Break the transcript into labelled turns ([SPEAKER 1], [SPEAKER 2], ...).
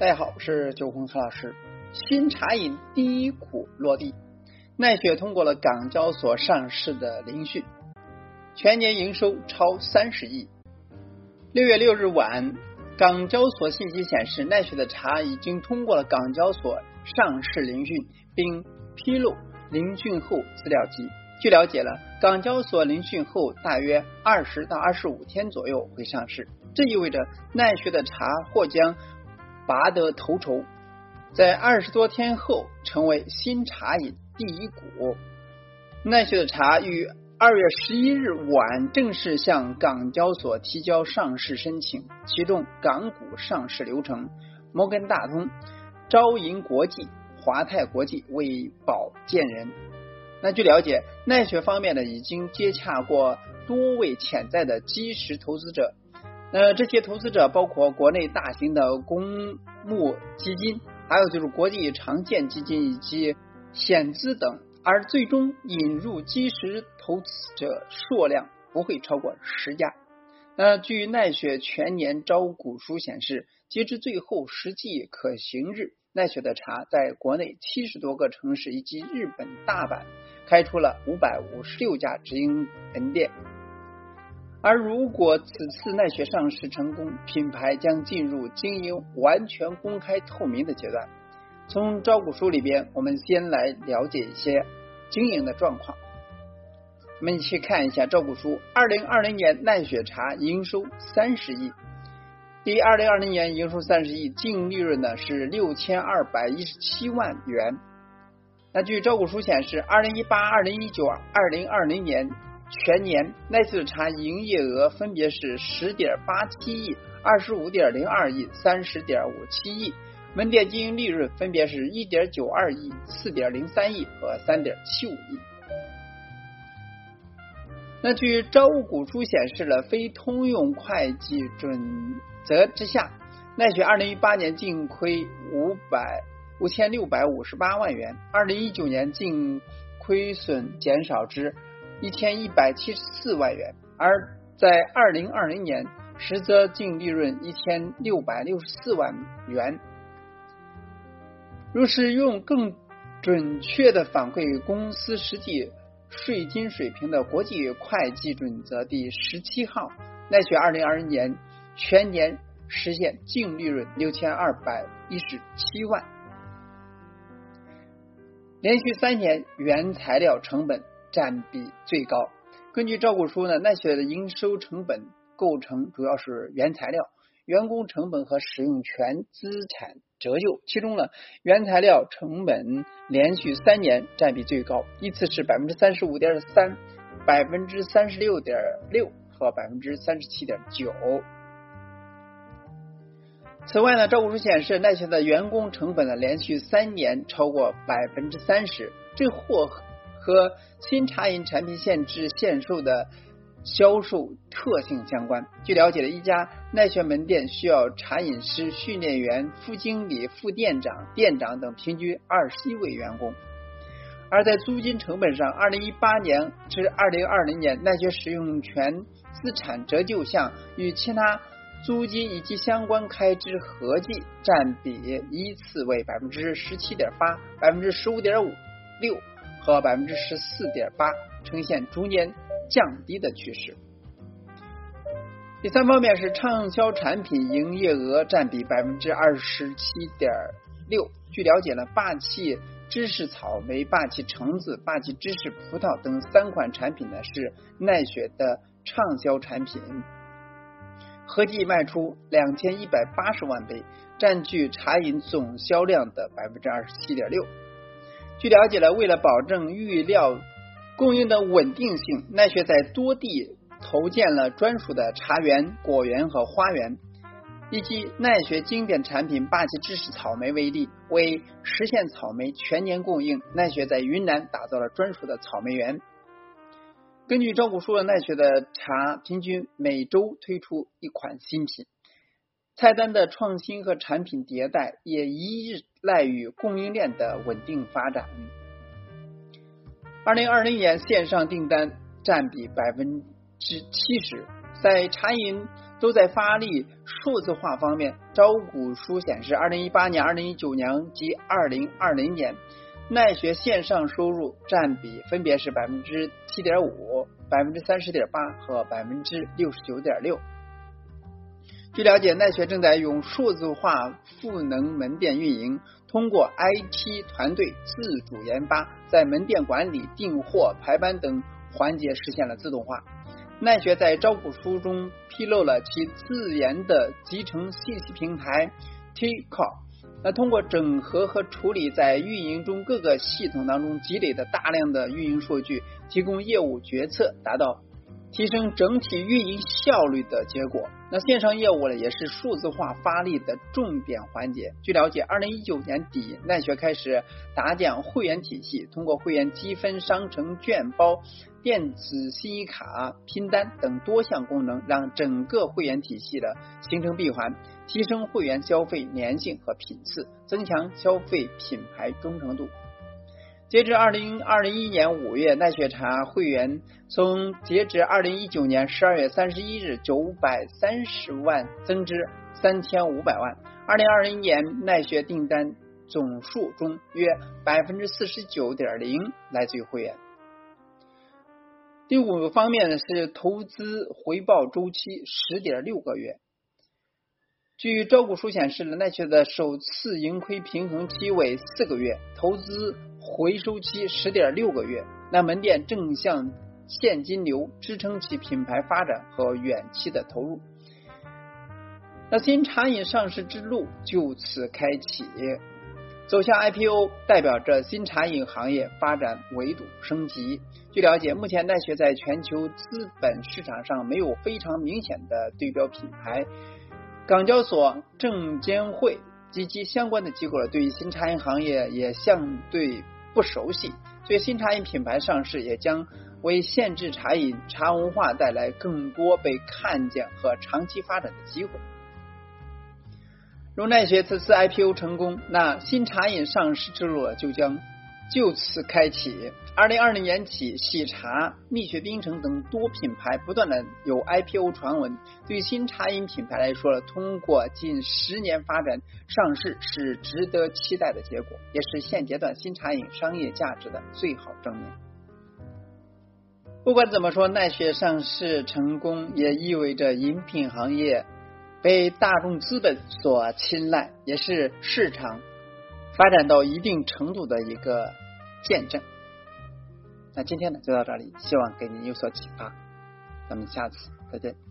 [SPEAKER 1] 大家好，我是九红何老师。新茶饮第一股落地，奈雪通过了港交所上市的聆讯，全年营收超三十亿。六月六日晚，港交所信息显示，奈雪的茶已经通过了港交所上市聆讯，并披露聆讯后资料集。据了解了，港交所聆讯后大约二十到二十五天左右会上市，这意味着奈雪的茶或将。拔得头筹，在二十多天后成为新茶饮第一股。奈雪的茶于二月十一日晚正式向港交所提交上市申请，启动港股上市流程。摩根大通、招银国际、华泰国际为保荐人。那据了解，奈雪方面呢已经接洽过多位潜在的基石投资者。那这些投资者包括国内大型的公募基金，还有就是国际常见基金以及险资等，而最终引入基石投资者数量不会超过十家。那据奈雪全年招股书显示，截至最后实际可行日，奈雪的茶在国内七十多个城市以及日本大阪开出了五百五十六家直营门店。而如果此次奈雪上市成功，品牌将进入经营完全公开透明的阶段。从招股书里边，我们先来了解一些经营的状况。我们一起看一下招股书：二零二零年奈雪茶营收三十亿，第二零二零年营收三十亿，净利润呢是六千二百一十七万元。那据招股书显示，二零一八、二零一九、二零二零年。全年奈雪茶营业额分别是十点八七亿、二十五点零二亿、三十点五七亿，门店经营利润分别是一点九二亿、四点零三亿和三点七五亿。那据招股书显示了非通用会计准则之下，奈雪二零一八年净亏五百五千六百五十八万元，二零一九年净亏损减少至。一千一百七十四万元，而在二零二零年，实则净利润一千六百六十四万元。若是用更准确的反馈公司实际税金水平的国际会计准则第十七号，奈雪二零二零年全年实现净利润六千二百一十七万，连续三年原材料成本。占比最高。根据招股书呢，奈雪的营收成本构成主要是原材料、员工成本和使用权资产折旧。其中呢，原材料成本连续三年占比最高，依次是百分之三十五点三、百分之三十六点六和百分之三十七点九。此外呢，招股书显示，奈雪的员工成本呢连续三年超过百分之三十，这或。和新茶饮产品限制限售的销售特性相关。据了解的一家奈雪门店需要茶饮师、训练员、副经理、副店长、店长等平均二十一位员工。而在租金成本上，二零一八年至二零二零年，奈雪使用权资产折旧项与其他租金以及相关开支合计占比依次为百分之十七点八、百分之十五点五六。和百分之十四点八呈现逐年降低的趋势。第三方面是畅销产品营业额占比百分之二十七点六。据了解呢，霸气芝士草莓、霸气橙子、霸气芝士葡萄等三款产品呢是奈雪的畅销产品，合计卖出两千一百八十万杯，占据茶饮总销量的百分之二十七点六。据了解了，为了保证预料供应的稳定性，奈雪在多地投建了专属的茶园、果园和花园。以及奈雪经典产品霸气芝士草莓为例，为实现草莓全年供应，奈雪在云南打造了专属的草莓园。根据招股书，奈雪的茶平均每周推出一款新品。菜单的创新和产品迭代也依赖于供应链的稳定发展。二零二零年线上订单占比百分之七十，在茶饮都在发力数字化方面。招股书显示，二零一八年、二零一九年及二零二零年，奈雪线上收入占比分别是百分之七点五、百分之三十点八和百分之六十九点六。据了解，奈雪正在用数字化赋能门店运营，通过 IT 团队自主研发，在门店管理、订货、排班等环节实现了自动化。奈雪在招股书中披露了其自研的集成信息平台 T-Core，那通过整合和处理在运营中各个系统当中积累的大量的运营数据，提供业务决策，达到提升整体运营效率的结果。那线上业务呢，也是数字化发力的重点环节。据了解，二零一九年底，奈学开始打建会员体系，通过会员积分、商城券包、电子信用卡、拼单等多项功能，让整个会员体系的形成闭环，提升会员消费粘性和频次，增强消费品牌忠诚度。截至二零二零一年五月，奈雪茶会员从截止二零一九年十二月三十一日九百三十万增至三千五百万。二零二零年奈雪订单总数中，约百分之四十九点零来自于会员。第五个方面呢是投资回报周期十点六个月。据招股书显示，奈雪的首次盈亏平衡期为四个月，投资回收期十点六个月。那门店正向现金流支撑其品牌发展和远期的投入。那新茶饮上市之路就此开启，走向 IPO 代表着新茶饮行业发展维度升级。据了解，目前奈雪在全球资本市场上没有非常明显的对标品牌。港交所、证监会及其相关的机构对于新茶饮行业也相对不熟悉，所以新茶饮品牌上市也将为限制茶饮茶文化带来更多被看见和长期发展的机会。如奈雪此次 IPO 成功，那新茶饮上市之路就将。就此开启。二零二零年起，喜茶、蜜雪冰城等多品牌不断的有 IPO 传闻。对新茶饮品牌来说，通过近十年发展上市是值得期待的结果，也是现阶段新茶饮商业价值的最好证明。不管怎么说，奈雪上市成功也意味着饮品行业被大众资本所青睐，也是市场。发展到一定程度的一个见证。那今天呢就到这里，希望给您有所启发。咱们下次再见。